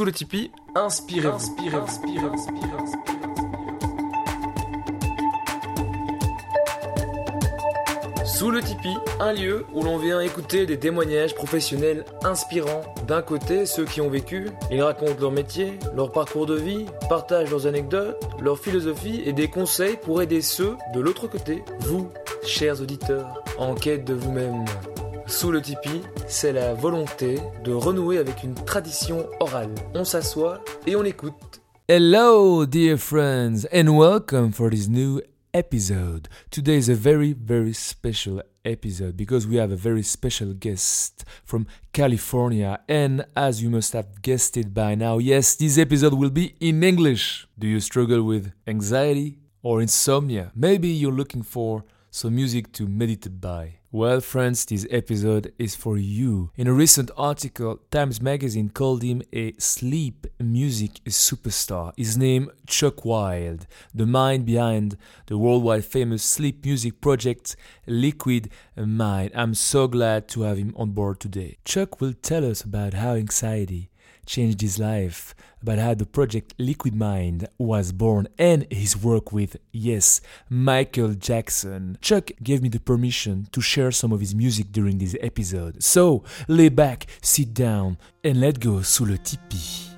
Sous le Tipeee, inspirez-vous. Inspirez, inspirez, inspirez, Sous le Tipeee, un lieu où l'on vient écouter des témoignages professionnels inspirants. D'un côté, ceux qui ont vécu, ils racontent leur métier, leur parcours de vie, partagent leurs anecdotes, leur philosophie et des conseils pour aider ceux de l'autre côté, vous, chers auditeurs, en quête de vous-même. Sous le Tipeee, c'est la volonté de renouer avec une tradition orale. On s'assoit et on écoute. Hello, dear friends, and welcome for this new episode. Today is a very, very special episode because we have a very special guest from California. And as you must have guessed it by now, yes, this episode will be in English. Do you struggle with anxiety or insomnia? Maybe you're looking for some music to meditate by. Well, friends, this episode is for you. In a recent article, Times Magazine called him a sleep music superstar. His name, Chuck Wild, the mind behind the worldwide famous sleep music project Liquid Mind. I'm so glad to have him on board today. Chuck will tell us about how anxiety changed his life, about how the project Liquid Mind was born, and his work with, yes, Michael Jackson. Chuck gave me the permission to share some of his music during this episode. So, lay back, sit down, and let go sous le tipi.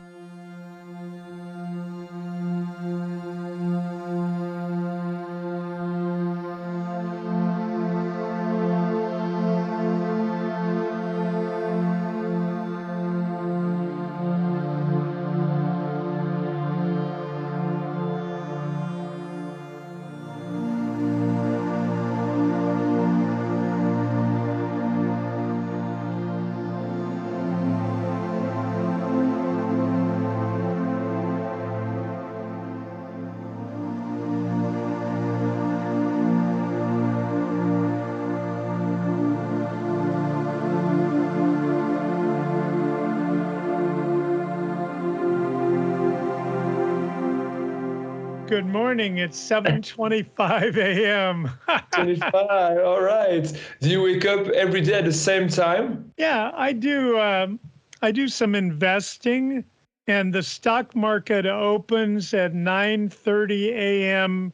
Morning. It's 7:25 a.m. 25. All right. Do you wake up every day at the same time? yeah, I do. Um, I do some investing, and the stock market opens at 9:30 a.m.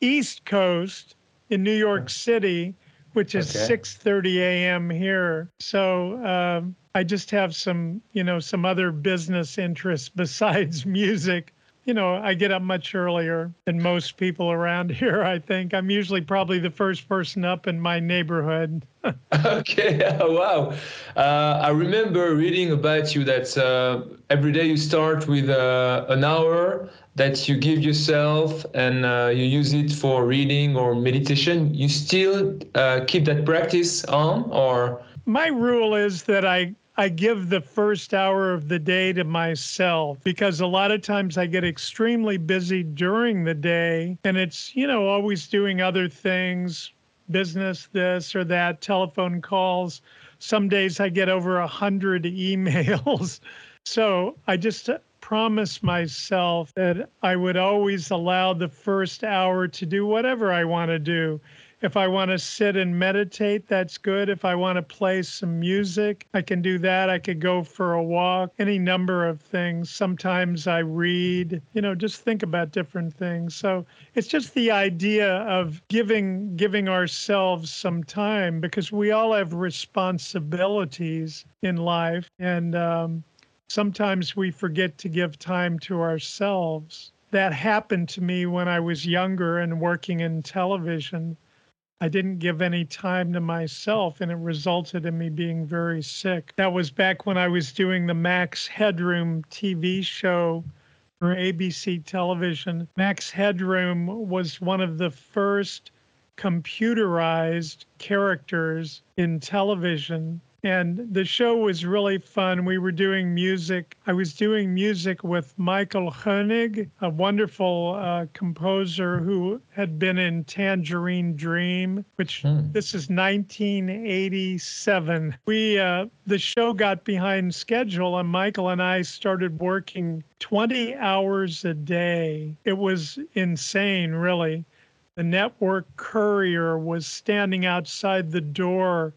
East Coast in New York City, which is Okay. 6:30 a.m. here. So um, I just have some, you know, some other business interests besides music. You know, I get up much earlier than most people around here. I think I'm usually probably the first person up in my neighborhood. Okay. wow. Uh, I remember reading about you that uh, every day you start with uh, an hour that you give yourself and uh, you use it for reading or meditation. You still uh, keep that practice on or? My rule is that I I give the first hour of the day to myself because a lot of times I get extremely busy during the day and it's, you know, always doing other things, business this or that, telephone calls. Some days I get over a hundred emails. So I just uh, promise myself that I would always allow the first hour to do whatever I want to do. If I want to sit and meditate, that's good. If I want to play some music, I can do that. I could go for a walk, any number of things. Sometimes I read, you know, just think about different things. So it's just the idea of giving giving ourselves some time because we all have responsibilities in life and um, sometimes we forget to give time to ourselves. That happened to me when I was younger and working in television. I didn't give any time to myself, and it resulted in me being very sick. That was back when I was doing the Max Headroom TV show for ABC television. Max Headroom was one of the first computerized characters in television. And the show was really fun. We were doing music. I was doing music with Michael Hoenig, a wonderful uh, composer who had been in Tangerine Dream, which Hmm. this is 1987. We uh, the show got behind schedule, and Michael and I started working 20 hours a day. It was insane, really. The network courier was standing outside the door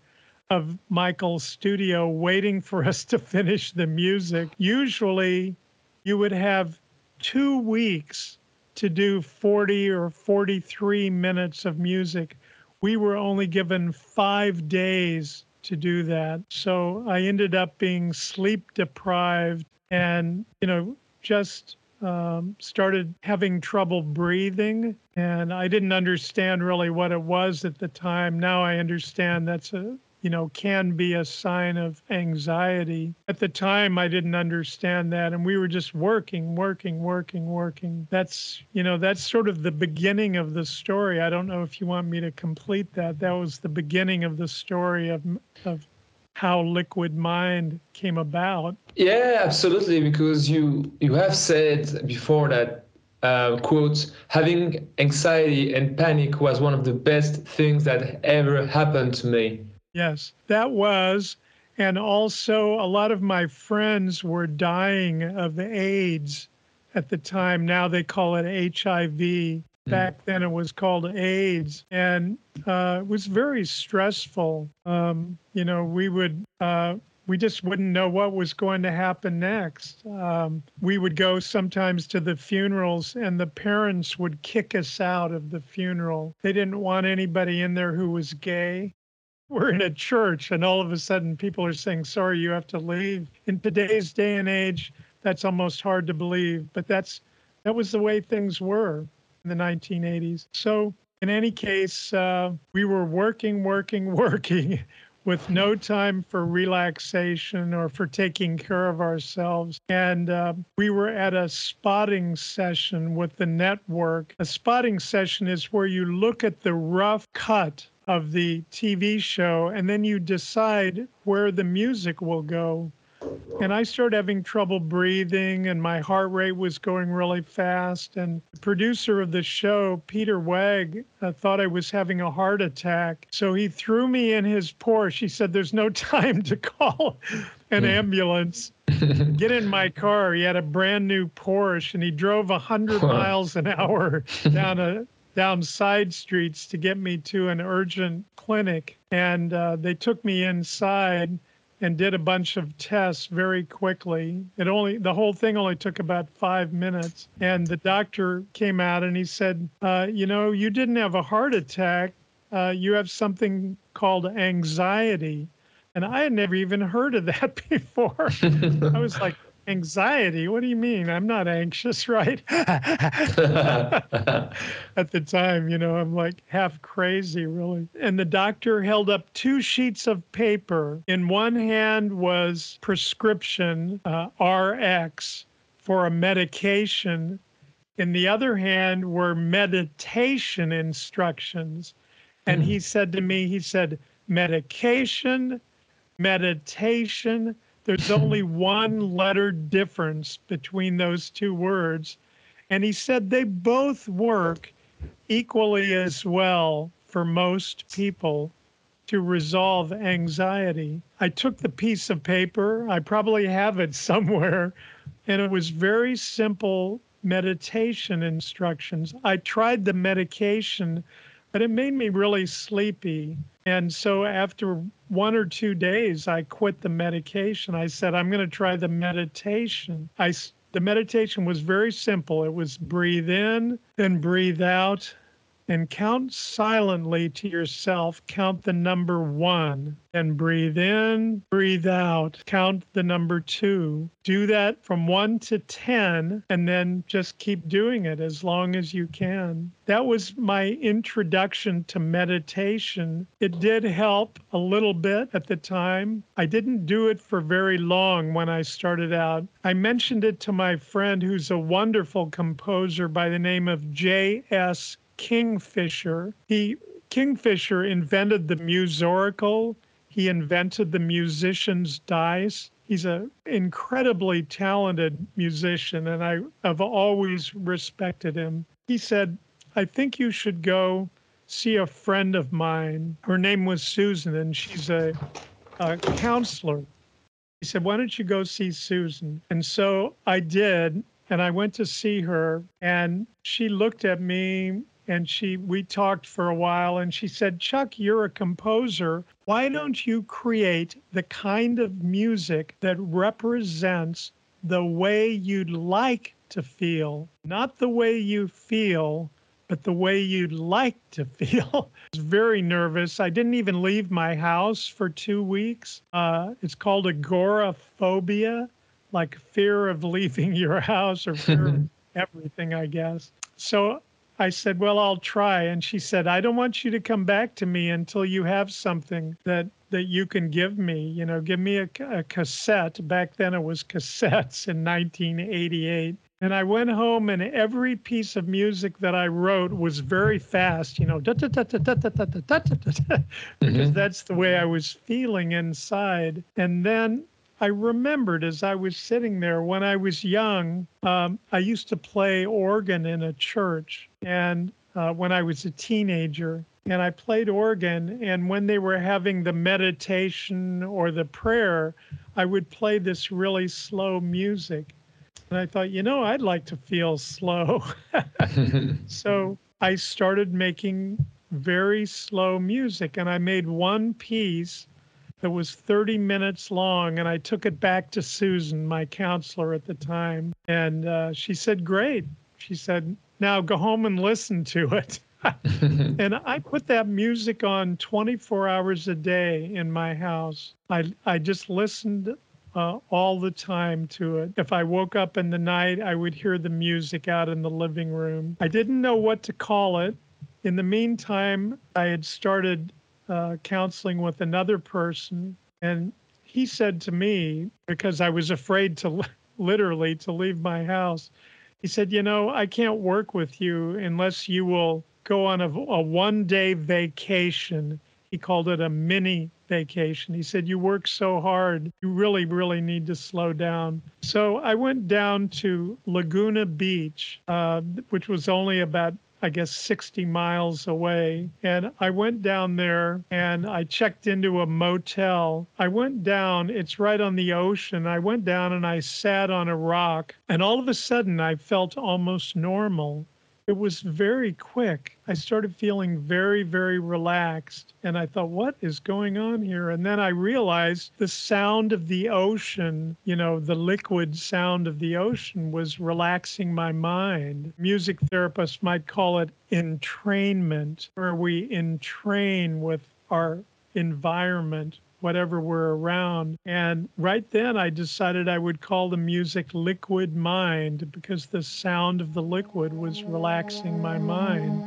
of Michael's studio waiting for us to finish the music. Usually you would have two weeks to do 40 or 43 minutes of music. We were only given five days to do that. So I ended up being sleep deprived and, you know, just um, started having trouble breathing. And I didn't understand really what it was at the time. Now I understand that's a you know, can be a sign of anxiety. At the time, I didn't understand that. And we were just working, working, working, working. That's, you know, that's sort of the beginning of the story. I don't know if you want me to complete that. That was the beginning of the story of, of how liquid mind came about yeah absolutely because you you have said before that uh, quote having anxiety and panic was one of the best things that ever happened to me Yes, that was. And also, a lot of my friends were dying of the AIDS at the time. Now they call it HIV. Mm. Back then, it was called AIDS. And uh, it was very stressful. Um, you know, we would. Uh, we just wouldn't know what was going to happen next. Um, we would go sometimes to the funerals, and the parents would kick us out of the funeral. They didn't want anybody in there who was gay we're in a church and all of a sudden people are saying, sorry, you have to leave. In today's day and age, that's almost hard to believe, but that's that was the way things were in the 1980s. So in any case, uh, we were working, working, working with no time for relaxation or for taking care of ourselves. And uh, we were at a spotting session with the network. A spotting session is where you look at the rough cut of the TV show, and then you decide where the music will go. And I started having trouble breathing, and my heart rate was going really fast. And the producer of the show, Peter Wagg, uh, thought I was having a heart attack. So he threw me in his Porsche. He said, There's no time to call an hmm. ambulance. Get in my car. He had a brand new Porsche, and he drove 100 miles an hour down a down side streets to get me to an urgent clinic. And uh, they took me inside and did a bunch of tests very quickly. It only the whole thing only took about five minutes. And the doctor came out and he said, uh, "You know, you didn't have a heart attack. Uh, you have something called anxiety." And I had never even heard of that before. I was like, anxiety? What do you mean? I'm not anxious right? At the time you know i'm like half crazy really. And the doctor held up two sheets of paper. In one hand was prescription uh, rx for a medication. In the other hand were meditation instructions. And he hmm. said to me he said medication meditation there's only one letter difference between those two words. And he said they both work equally as well for most people to resolve anxiety. I took the piece of paper, I probably have it somewhere, and it was very simple meditation instructions. I tried the medication, but it made me really sleepy. And so after one or two days, I quit the medication. I said, I'm going to try the meditation. I, the meditation was very simple. It was breathe in, then breathe out, and count silently to yourself. Count the number one and breathe in, breathe out, count the number two. Do that from one to 10, and then just keep doing it as long as you can. That was my introduction to meditation. It did help a little bit at the time. I didn't do it for very long when I started out. I mentioned it to my friend who's a wonderful composer by the name of J.S. Kingfisher. He Kingfisher invented the musorical. He invented the musician's dice. He's an incredibly talented musician, and I have always respected him. He said, I think you should go see a friend of mine. Her name was Susan, and she's a, a counselor. He said, Why don't you go see Susan? And so I did. And I went to see her, and she looked at me and she we talked for a while and she said chuck you're a composer why don't you create the kind of music that represents the way you'd like to feel, not the way you feel, but the way you'd like to feel. I was very nervous. I didn't even leave my house for two weeks. Uh, it's called agoraphobia, like fear of leaving your house or fear of everything, I guess. So I said, Well, I'll try. And she said, I don't want you to come back to me until you have something that that you can give me. You know, give me a, a cassette. Back then it was cassettes in 1988. And I went home, and every piece of music that I wrote was very fast, you know, because that's the way I was feeling inside. And then I remembered as I was sitting there when I was young, um, I used to play organ in a church. And uh, when I was a teenager, and I played organ. And when they were having the meditation or the prayer, I would play this really slow music. And I thought, you know, I'd like to feel slow. so I started making very slow music. And I made one piece that was 30 minutes long. And I took it back to Susan, my counselor at the time. And uh, she said, Great. She said, Now go home and listen to it. and I put that music on 24 hours a day in my house. I, I just listened uh, all the time to it. If I woke up in the night, I would hear the music out in the living room. I didn't know what to call it. In the meantime, I had started uh, counseling with another person, and he said to me, because I was afraid to literally to leave my house, he said, "You know, I can't work with you unless you will go on a, a one day vacation. He called it a mini vacation. He said, You work so hard, you really, really need to slow down. So I went down to Laguna Beach, uh, which was only about I guess 60 miles away. And I went down there and I checked into a motel. I went down, it's right on the ocean. I went down and I sat on a rock. And all of a sudden, I felt almost normal it was very quick. I started feeling very, very relaxed. And I thought, what is going on here? And then I realized the sound of the ocean, you know, the liquid sound of the ocean was relaxing my mind. Music therapists might call it entrainment, where we entrain with our environment whatever we're around. And right then I decided I would call the music Liquid Mind because the sound of the liquid was relaxing my mind.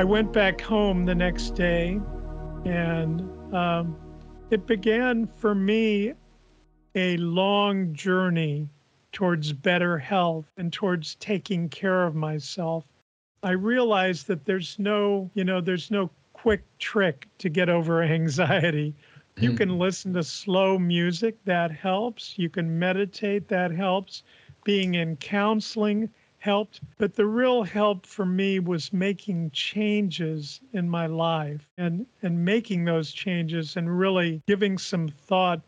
I went back home the next day, and um, it began for me a long journey towards better health and towards taking care of myself. I realized that there's no, you know, there's no quick trick to get over anxiety. You hmm. can listen to slow music, that helps. You can meditate, that helps. Being in counseling, helped. But the real help for me was making changes in my life and, and making those changes and really giving some thought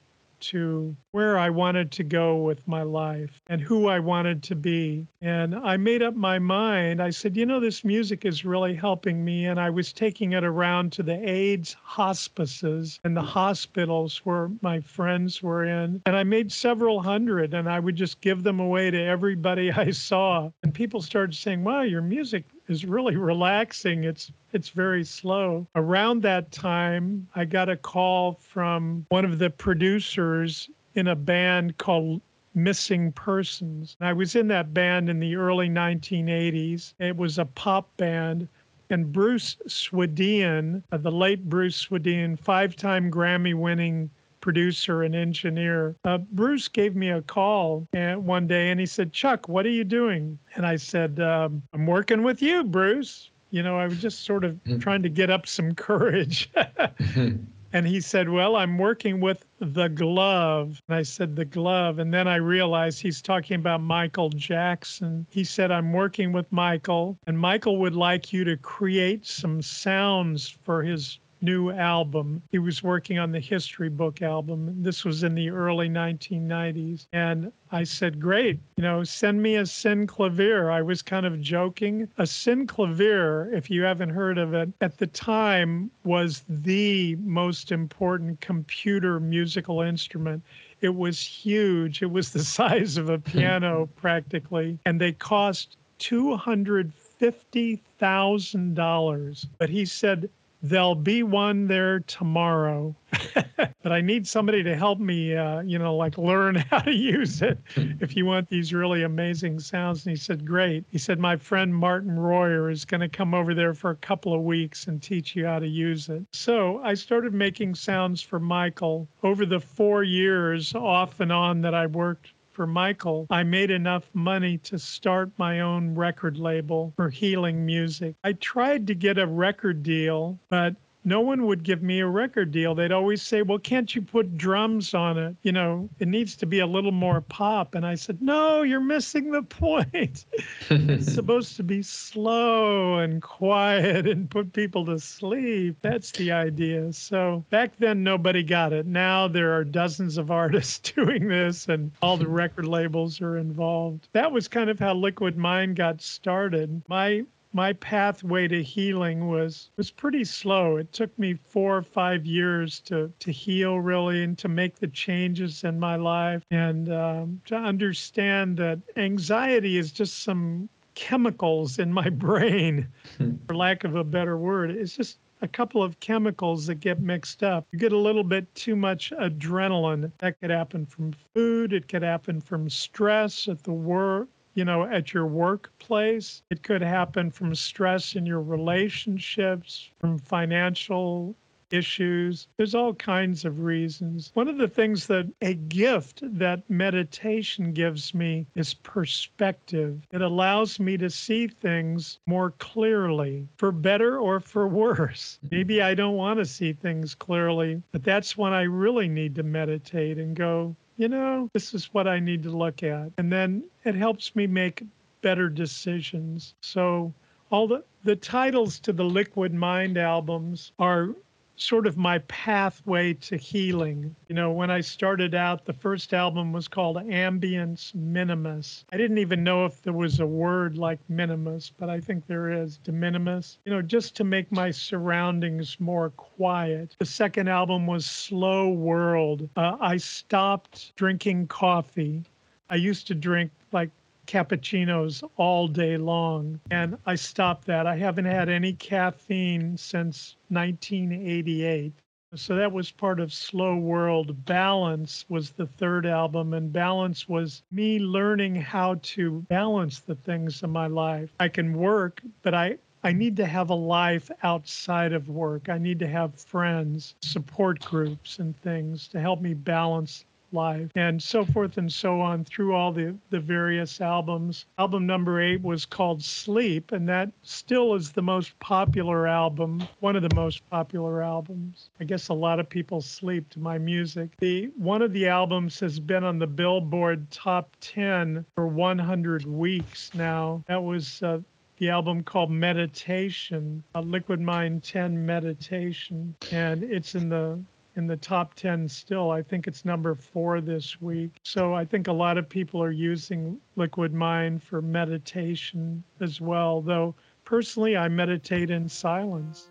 to where I wanted to go with my life and who I wanted to be. And I made up my mind. I said, you know, this music is really helping me. And I was taking it around to the AIDS hospices and the hospitals where my friends were in. And I made several hundred and I would just give them away to everybody I saw. And people started saying, wow, your music is really relaxing. It's it's very slow. Around that time, I got a call from one of the producers in a band called Missing Persons. I was in that band in the early 1980s. It was a pop band. And Bruce Swedien, uh, the late Bruce Swedien, five time Grammy winning producer and engineer. Uh, Bruce gave me a call uh, one day and he said, Chuck, what are you doing? And I said, um, I'm working with you, Bruce. You know, I was just sort of mm-hmm. trying to get up some courage. Mm-hmm. And he said, Well, I'm working with the glove. And I said, The glove. And then I realized he's talking about Michael Jackson. He said, I'm working with Michael, and Michael would like you to create some sounds for his new album. He was working on the history book album. This was in the early 1990s. And I said, Great, you know, send me a synclavier. I was kind of joking. A synclavier, if you haven't heard of it, at the time was the most important computer musical instrument. It was huge. It was the size of a hmm. piano practically. And they cost $250,000. But he said, There'll be one there tomorrow, but I need somebody to help me, uh, you know, like learn how to use it if you want these really amazing sounds. And he said, Great. He said, My friend Martin Royer is going to come over there for a couple of weeks and teach you how to use it. So I started making sounds for Michael over the four years off and on that I worked for Michael, I made enough money to start my own record label for healing music. I tried to get a record deal, but no one would give me a record deal. They'd always say, Well, can't you put drums on it? You know, it needs to be a little more pop. And I said, No, you're missing the point. it's supposed to be slow and quiet and put people to sleep. That's the idea. So back then, nobody got it. Now there are dozens of artists doing this, and all the record labels are involved. That was kind of how Liquid Mind got started. My my pathway to healing was was pretty slow. It took me four or five years to to heal really and to make the changes in my life and um, to understand that anxiety is just some chemicals in my brain, hmm. for lack of a better word. It's just a couple of chemicals that get mixed up. You get a little bit too much adrenaline. That could happen from food, it could happen from stress at the work you know, at your workplace. It could happen from stress in your relationships, from financial issues. There's all kinds of reasons. One of the things that a gift that meditation gives me is perspective. It allows me to see things more clearly, for better or for worse. Maybe I don't want to see things clearly, but that's when I really need to meditate and go, you know, this is what I need to look at. And then it helps me make better decisions. So all the the titles to the Liquid Mind albums are sort of my pathway to healing. You know, when I started out, the first album was called Ambience Minimus. I didn't even know if there was a word like minimus, but I think there is, de minimis, you know, just to make my surroundings more quiet. The second album was Slow World. Uh, I stopped drinking coffee. I used to drink like cappuccinos all day long. And I stopped that. I haven't had any caffeine since 1988. So that was part of Slow World. Balance was the third album, and Balance was me learning how to balance the things in my life. I can work, but I, I need to have a life outside of work. I need to have friends, support groups, and things to help me balance live and so forth and so on through all the, the various albums. Album number eight was called Sleep, and that still is the most popular album, one of the most popular albums. I guess a lot of people sleep to my music. The one of the albums has been on the Billboard top 10 for 100 weeks now. That was uh, the album called Meditation, Liquid Mind 10 Meditation, and it's in the in the top 10 still. I think it's number four this week. So I think a lot of people are using Liquid Mind for meditation as well, though personally, I meditate in silence.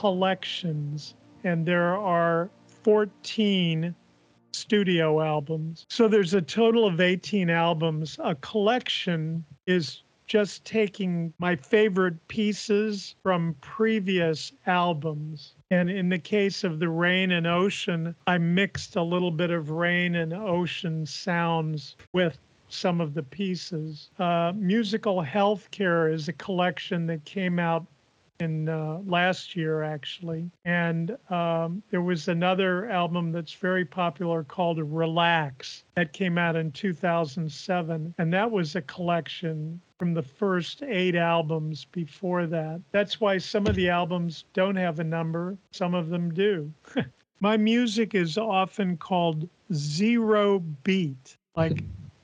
Collections, and there are 14 studio albums. So there's a total of 18 albums. A collection is just taking my favorite pieces from previous albums. And in the case of the rain and ocean, I mixed a little bit of rain and ocean sounds with some of the pieces. Uh, Musical Healthcare is a collection that came out in uh, last year actually. And um, there was another album that's very popular called relax that came out in 2007 and that was a collection from the first eight albums before that. That's why some of the albums don't have a number. Some of them do. My music is often called zero beat. Like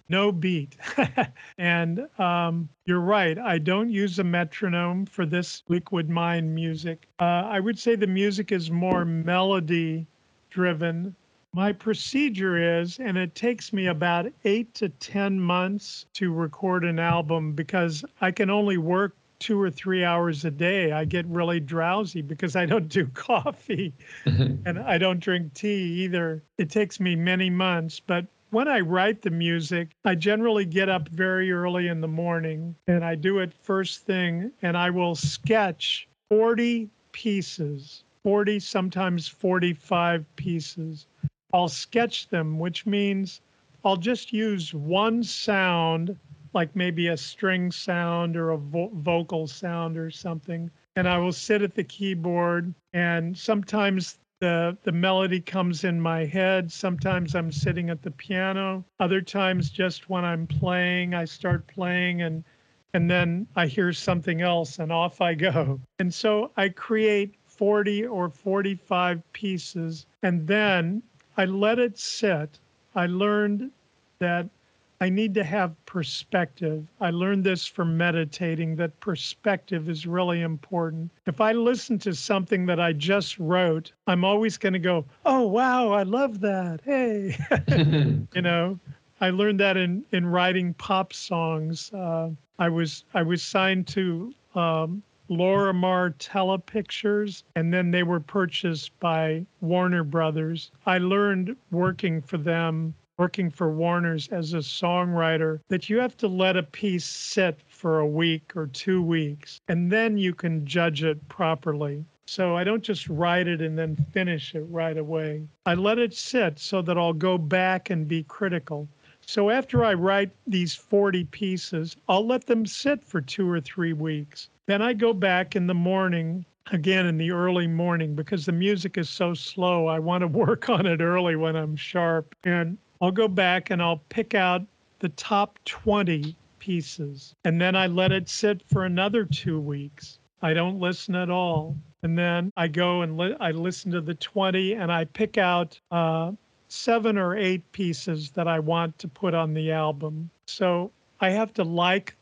no beat. and um, you're right. I don't use a metronome for this Liquid Mind music. Uh, I would say the music is more melody driven. My procedure is, and it takes me about eight to 10 months to record an album because I can only work two or three hours a day. I get really drowsy because I don't do coffee and I don't drink tea either. It takes me many months, but when I write the music, I generally get up very early in the morning and I do it first thing and I will sketch 40 pieces, 40, sometimes 45 pieces. I'll sketch them, which means I'll just use one sound, like maybe a string sound or a vo- vocal sound or something. And I will sit at the keyboard, and sometimes the the melody comes in my head. Sometimes i'm sitting at the piano. Other times just when i'm playing i start playing and and then i hear something else and off i go. And so i create 40 or 45 pieces and then i let it sit. I learned that I need to have perspective. I learned this from meditating that perspective is really important. If I listen to something that I just wrote, I'm always going to go, "Oh wow, I love that." Hey. you know, I learned that in in writing pop songs. Uh, I was I was signed to um, Lorimar Telepictures, and then they were purchased by Warner Brothers. I learned working for them working for Warner's as a songwriter that you have to let a piece sit for a week or two weeks and then you can judge it properly. So I don't just write it and then finish it right away. I let it sit so that I'll go back and be critical. So after I write these 40 pieces, I'll let them sit for two or three weeks. Then I go back in the morning again in the early morning because the music is so slow. I want to work on it early when I'm sharp. And I'll go back and I'll pick out the top 20 pieces. And then I let it sit for another two weeks. I don't listen at all. And then I go and li- I listen to the 20 and I pick out uh, seven or eight pieces that I want to put on the album. So I have to like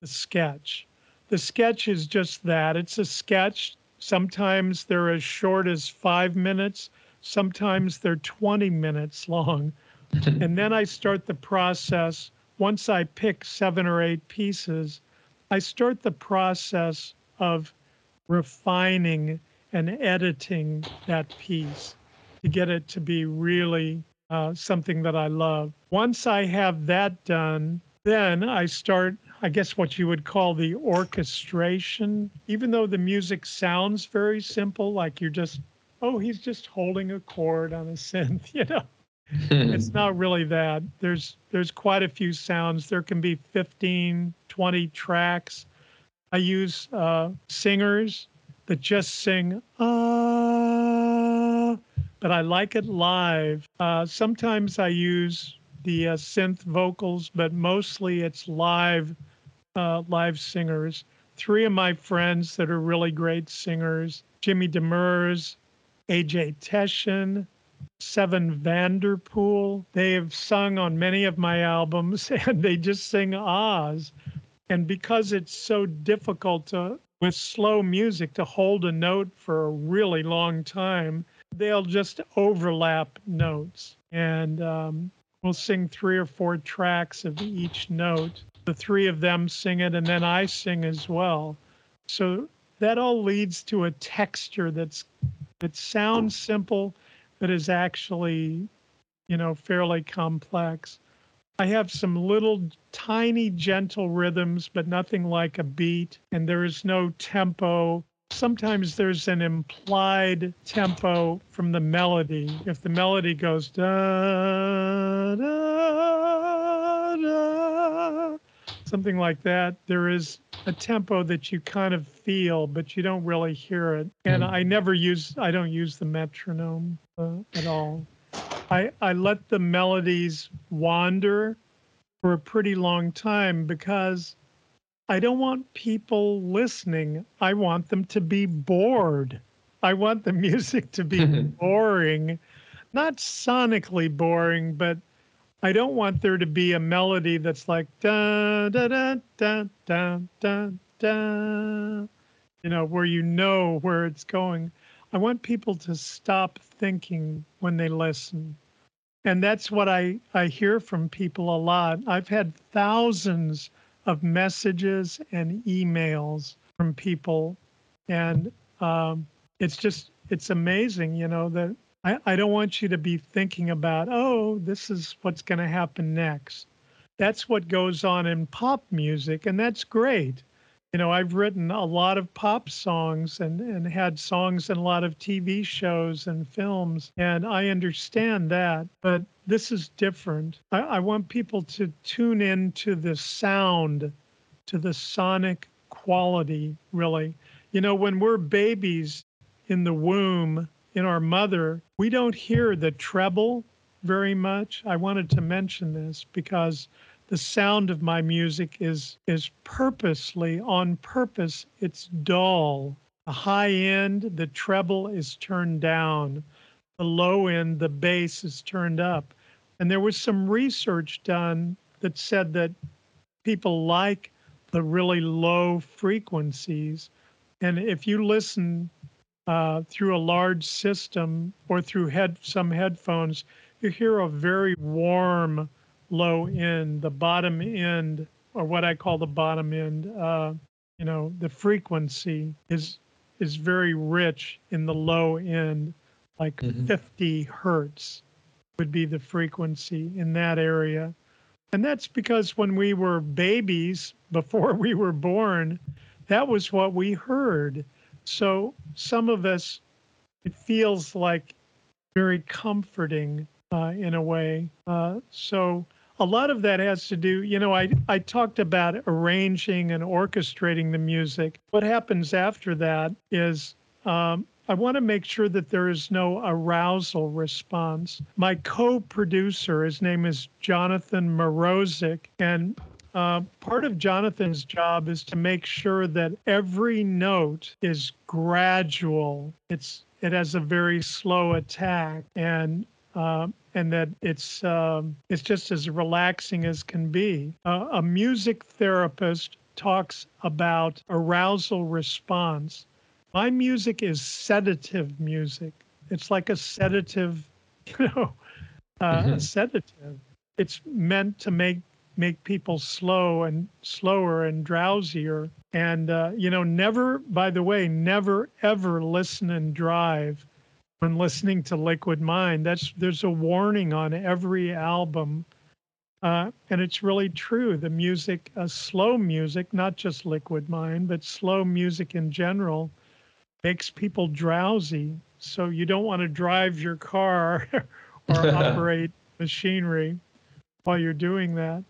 the sketch. The sketch is just that it's a sketch. Sometimes they're as short as five minutes, sometimes they're 20 minutes long and then I start the process. Once I pick seven or eight pieces, I start the process of refining and editing that piece to get it to be really uh, something that I love. Once I have that done, then I start, I guess, what you would call the orchestration. Even though the music sounds very simple, like you're just, oh, he's just holding a chord on a synth, you know it's not really that. There's there's quite a few sounds. There can be 15, 20 tracks. I use uh, singers that just sing ah, but I like it live. Uh, sometimes I use the uh, synth vocals, but mostly it's live uh, live singers. Three of my friends that are really great singers: Jimmy Demers, AJ Teschen, Seven Vanderpool. They have sung on many of my albums and they just sing ahs. And because it's so difficult to, with slow music, to hold a note for a really long time, they'll just overlap notes. And um, we'll sing three or four tracks of each note. The three of them sing it, and then I sing as well. So that all leads to a texture that's that sounds simple, but is actually, you know, fairly complex. I have some little tiny gentle rhythms, but nothing like a beat, and there is no tempo. Sometimes there's an implied tempo from the melody. If the melody goes da da something like that, there is a tempo that you kind of feel, but you don't really hear it. And I never use, I don't use the metronome uh, at all. I, I let the melodies wander for a pretty long time because I don't want people listening. I want them to be bored. I want the music to be boring, not sonically boring, but I don't want there to be a melody that's like da da da da da da da, you know, where you know where it's going. I want people to stop thinking when they listen. And that's what I, I hear from people a lot. I've had thousands of messages and emails from people. And um, it's just, it's amazing, you know, that I, I don't want you to be thinking about, oh, this is what's going to happen next. That's what goes on in pop music, and that's great. You know, I've written a lot of pop songs and, and had songs in a lot of TV shows and films, and I understand that. But this is different. I, I want people to tune in to the sound, to the sonic quality, really. You know, when we're babies in the womb, in our mother, we don't hear the treble very much. I wanted to mention this because the sound of my music is is purposely on purpose it's dull. The high end the treble is turned down. The low end the bass is turned up. And there was some research done that said that people like the really low frequencies. And if you listen uh, through a large system or through head some headphones you hear a very warm low end, the bottom end, or what I call the bottom end, uh, you know, the frequency is is very rich in the low end, like mm-hmm. 50 hertz would be the frequency in that area. And that's because when we were babies, before we were born, that was what we heard. So some of us, it feels like very comforting uh, in a way. Uh, so a lot of that has to do, you know, I, I talked about arranging and orchestrating the music. What happens after that is um, I want to make sure that there is no arousal response. My co producer, his name is Jonathan Morozik, and uh, part of Jonathan's job is to make sure that every note is gradual. It's it has a very slow attack, and uh, and that it's um, it's just as relaxing as can be. Uh, a music therapist talks about arousal response. My music is sedative music. It's like a sedative, you know, uh, mm-hmm. a sedative. It's meant to make make people slow and slower and drowsier. And uh, you know, never. By the way, never ever listen and drive when listening to Liquid Mind. That's there's a warning on every album, uh, and it's really true. The music, uh, slow music, not just Liquid Mind, but slow music in general, makes people drowsy. So you don't want to drive your car or operate machinery while you're doing that.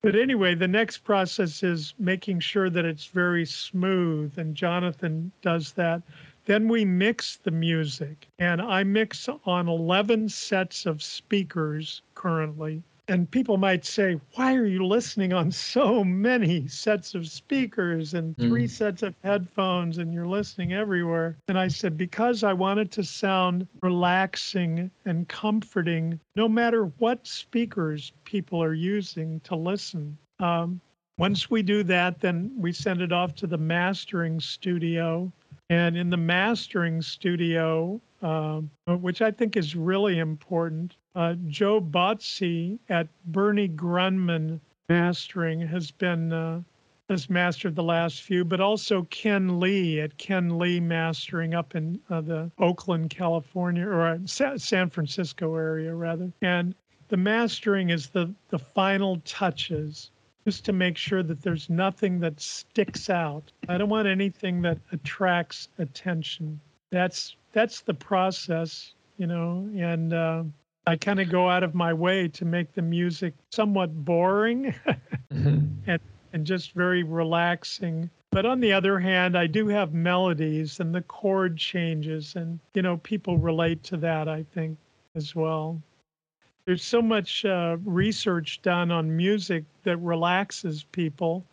But anyway, the next process is making sure that it's very smooth, and Jonathan does that. Then we mix the music, and I mix on 11 sets of speakers currently. And people might say, Why are you listening on so many sets of speakers and three mm. sets of headphones and you're listening everywhere? And I said, Because I wanted to sound relaxing and comforting no matter what speakers people are using to listen. Um, once we do that, then we send it off to the mastering studio and in the mastering studio, uh, which I think is really important, uh, Joe Botze at Bernie Grundman Mastering has been uh, has mastered the last few, but also Ken Lee at Ken Lee Mastering up in uh, the Oakland, California, or uh, San Francisco area, rather. And the mastering is the, the final touches just to make sure that there's nothing that sticks out. I don't want anything that attracts attention. That's that's the process, you know, and uh, I kind of go out of my way to make the music somewhat boring mm-hmm. and and just very relaxing. But on the other hand, I do have melodies and the chord changes, and you know, people relate to that, I think, as well. There's so much uh, research done on music that relaxes people.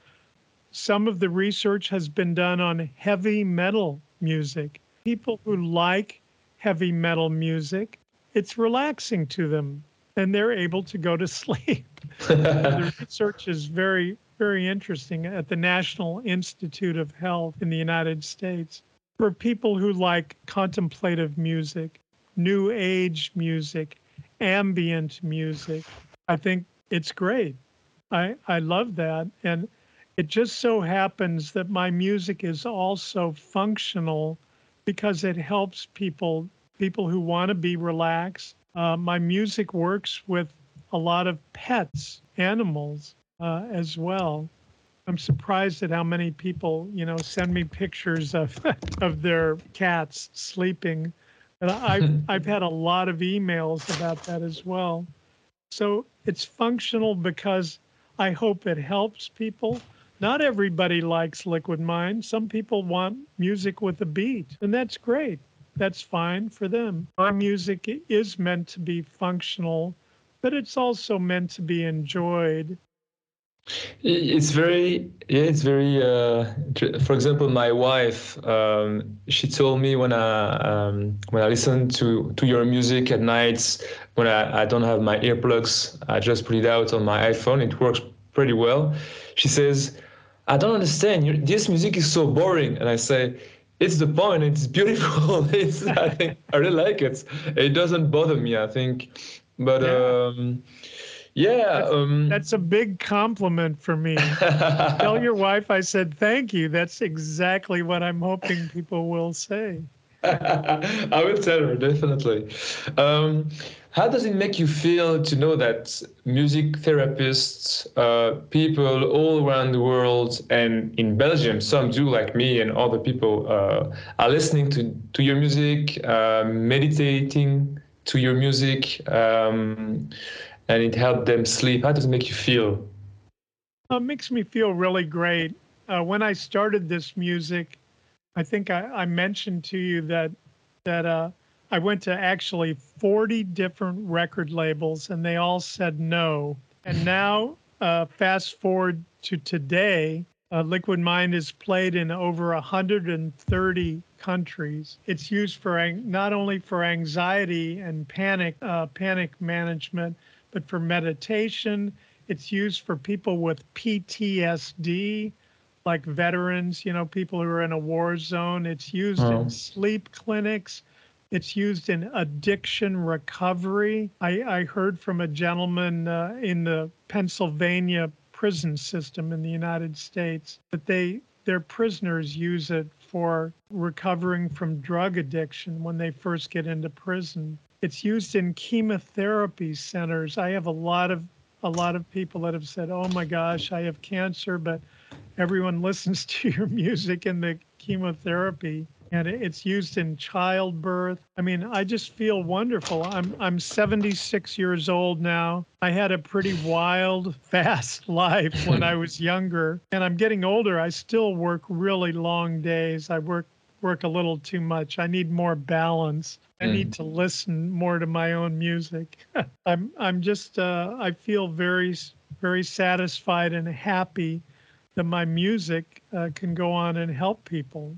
Some of the research has been done on heavy metal music. People who like heavy metal music, it's relaxing to them and they're able to go to sleep. the research is very, very interesting at the National Institute of Health in the United States. For people who like contemplative music, new age music, ambient music, I think it's great. I, I love that. And it just so happens that my music is also functional because it helps people people who want to be relaxed. Uh, my music works with a lot of pets, animals uh, as well. I'm surprised at how many people, you know, send me pictures of of their cats sleeping. And I've I've had a lot of emails about that as well. So it's functional because I hope it helps people. Not everybody likes Liquid Mind. Some people want music with a beat, and that's great. That's fine for them. Our music is meant to be functional, but it's also meant to be enjoyed it's very, yeah, it's very. Uh, for example, my wife, um, she told me when I um, when I listen to to your music at nights when I, I don't have my earplugs, I just put it out on my iPhone. It works pretty well. She says, "I don't understand. this music is so boring," and I say. It's the point. It's beautiful. it's, I think I really like it. It doesn't bother me. I think, but yeah. um, yeah. That's, um, that's a big compliment for me. Tell your wife I said thank you. That's exactly what I'm hoping people will say. I will tell her, definitely. Um, how does it make you feel to know that music therapists, uh, people all around the world, and in Belgium, some do like me and other people, uh, are listening to, to your music, uh, meditating to your music? Um, and it helped them sleep. How does it make you feel? Uh, it makes me feel really great. Uh, when I started this music, I think I, I mentioned to you that that uh, I went to actually 40 different record labels and they all said no. And now, uh, fast forward to today, uh, Liquid Mind is played in over 130 countries. It's used for not only for anxiety and panic uh, panic management, but for meditation. It's used for people with PTSD, like veterans, you know, people who are in a war zone. It's used oh. in sleep clinics. It's used in addiction recovery. I, I heard from a gentleman uh, in the Pennsylvania prison system in the United States that they their prisoners use it for recovering from drug addiction when they first get into prison. It's used in chemotherapy centers. I have a lot of a lot of people that have said, "Oh my gosh, I have cancer," but everyone listens to your music in the chemotherapy and it's used in childbirth. I mean, I just feel wonderful. I'm I'm 76 years old now. I had a pretty wild, fast life when I was younger, and I'm getting older. I still work really long days. I work work a little too much. I need more balance. I need mm. to listen more to my own music. I'm I'm just uh, I feel very very satisfied and happy that my music uh, can go on and help people.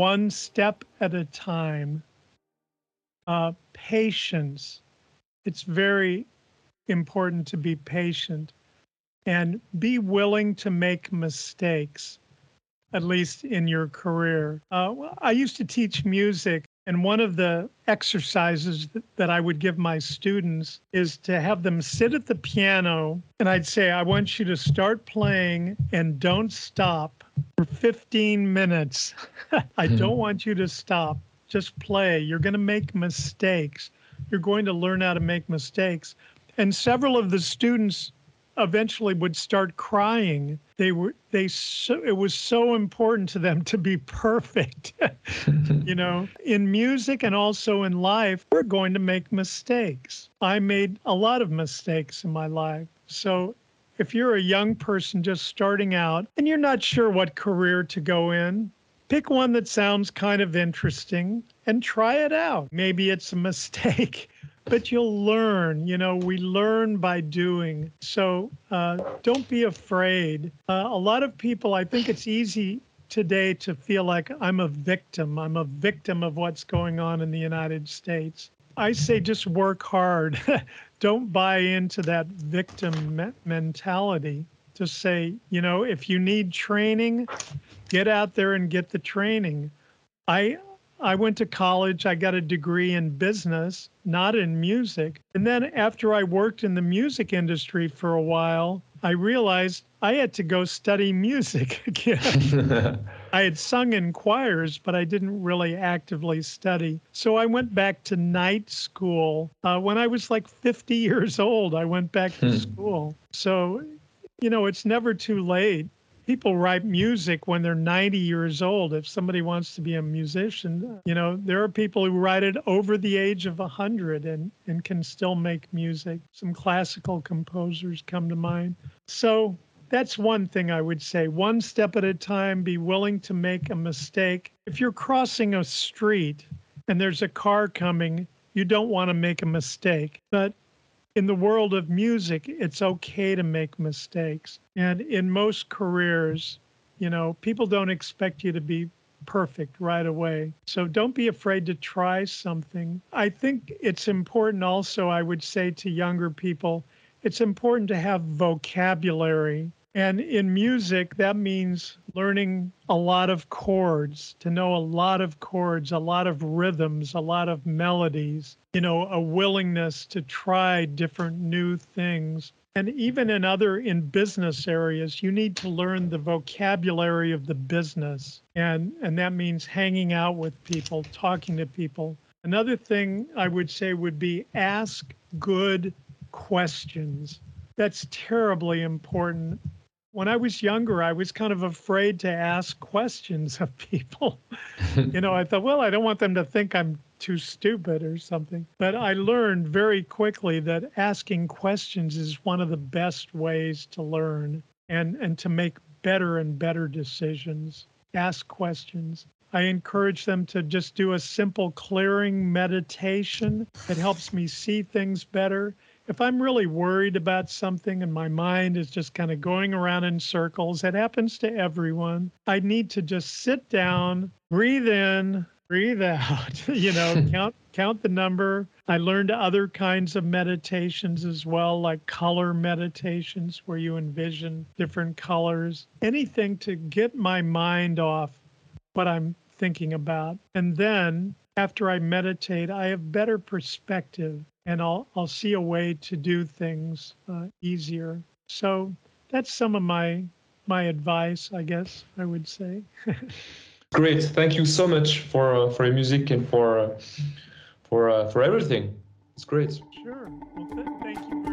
One step at a time. Uh, patience. It's very important to be patient and be willing to make mistakes, at least in your career. Uh, I used to teach music, and one of the exercises that I would give my students is to have them sit at the piano, and I'd say, I want you to start playing and don't stop for 15 minutes. I don't mm-hmm. want you to stop. Just play. You're going to make mistakes. You're going to learn how to make mistakes. And several of the students eventually would start crying. They were they so it was so important to them to be perfect. you know, in music and also in life, we're going to make mistakes. I made a lot of mistakes in my life. So if you're a young person just starting out and you're not sure what career to go in, pick one that sounds kind of interesting and try it out. Maybe it's a mistake but you'll learn. You know, we learn by doing. So uh, don't be afraid. Uh, a lot of people, I think it's easy today to feel like I'm a victim. I'm a victim of what's going on in the United States. I say just work hard. don't buy into that victim me- mentality. Just say, you know, if you need training, get out there and get the training. I I went to college. I got a degree in business, not in music. And then after I worked in the music industry for a while, I realized I had to go study music again. I had sung in choirs, but I didn't really actively study. So I went back to night school. Uh, when I was like 50 years old, I went back to hmm. school. So, you know, it's never too late people write music when they're 90 years old. If somebody wants to be a musician, you know, there are people who write it over the age of 100 and, and can still make music. Some classical composers come to mind. So that's one thing I would say. One step at a time, be willing to make a mistake. If you're crossing a street and there's a car coming, you don't want to make a mistake. But in the world of music, it's okay to make mistakes. And in most careers, you know, people don't expect you to be perfect right away. So don't be afraid to try something. I think it's important also, I would say to younger people, it's important to have vocabulary and in music, that means learning a lot of chords, to know a lot of chords, a lot of rhythms, a lot of melodies, you know, a willingness to try different new things. And even in other in business areas, you need to learn the vocabulary of the business. And and that means hanging out with people, talking to people. Another thing I would say would be ask good questions. That's terribly important when I was younger, I was kind of afraid to ask questions of people. you know, I thought, well, I don't want them to think I'm too stupid or something. But I learned very quickly that asking questions is one of the best ways to learn and, and to make better and better decisions. Ask questions. I encourage them to just do a simple clearing meditation. It helps me see things better if I'm really worried about something and my mind is just kind of going around in circles, it happens to everyone. I need to just sit down, breathe in, breathe out, you know, count count the number. I learned other kinds of meditations as well, like color meditations where you envision different colors. Anything to get my mind off what I'm thinking about. And then after I meditate, I have better perspective and I'll I'll see a way to do things uh, easier. So that's some of my my advice, I guess I would say. Great, thank you so much for uh, for your music and for uh, for uh, for everything. It's great. Sure. Well, th- thank you.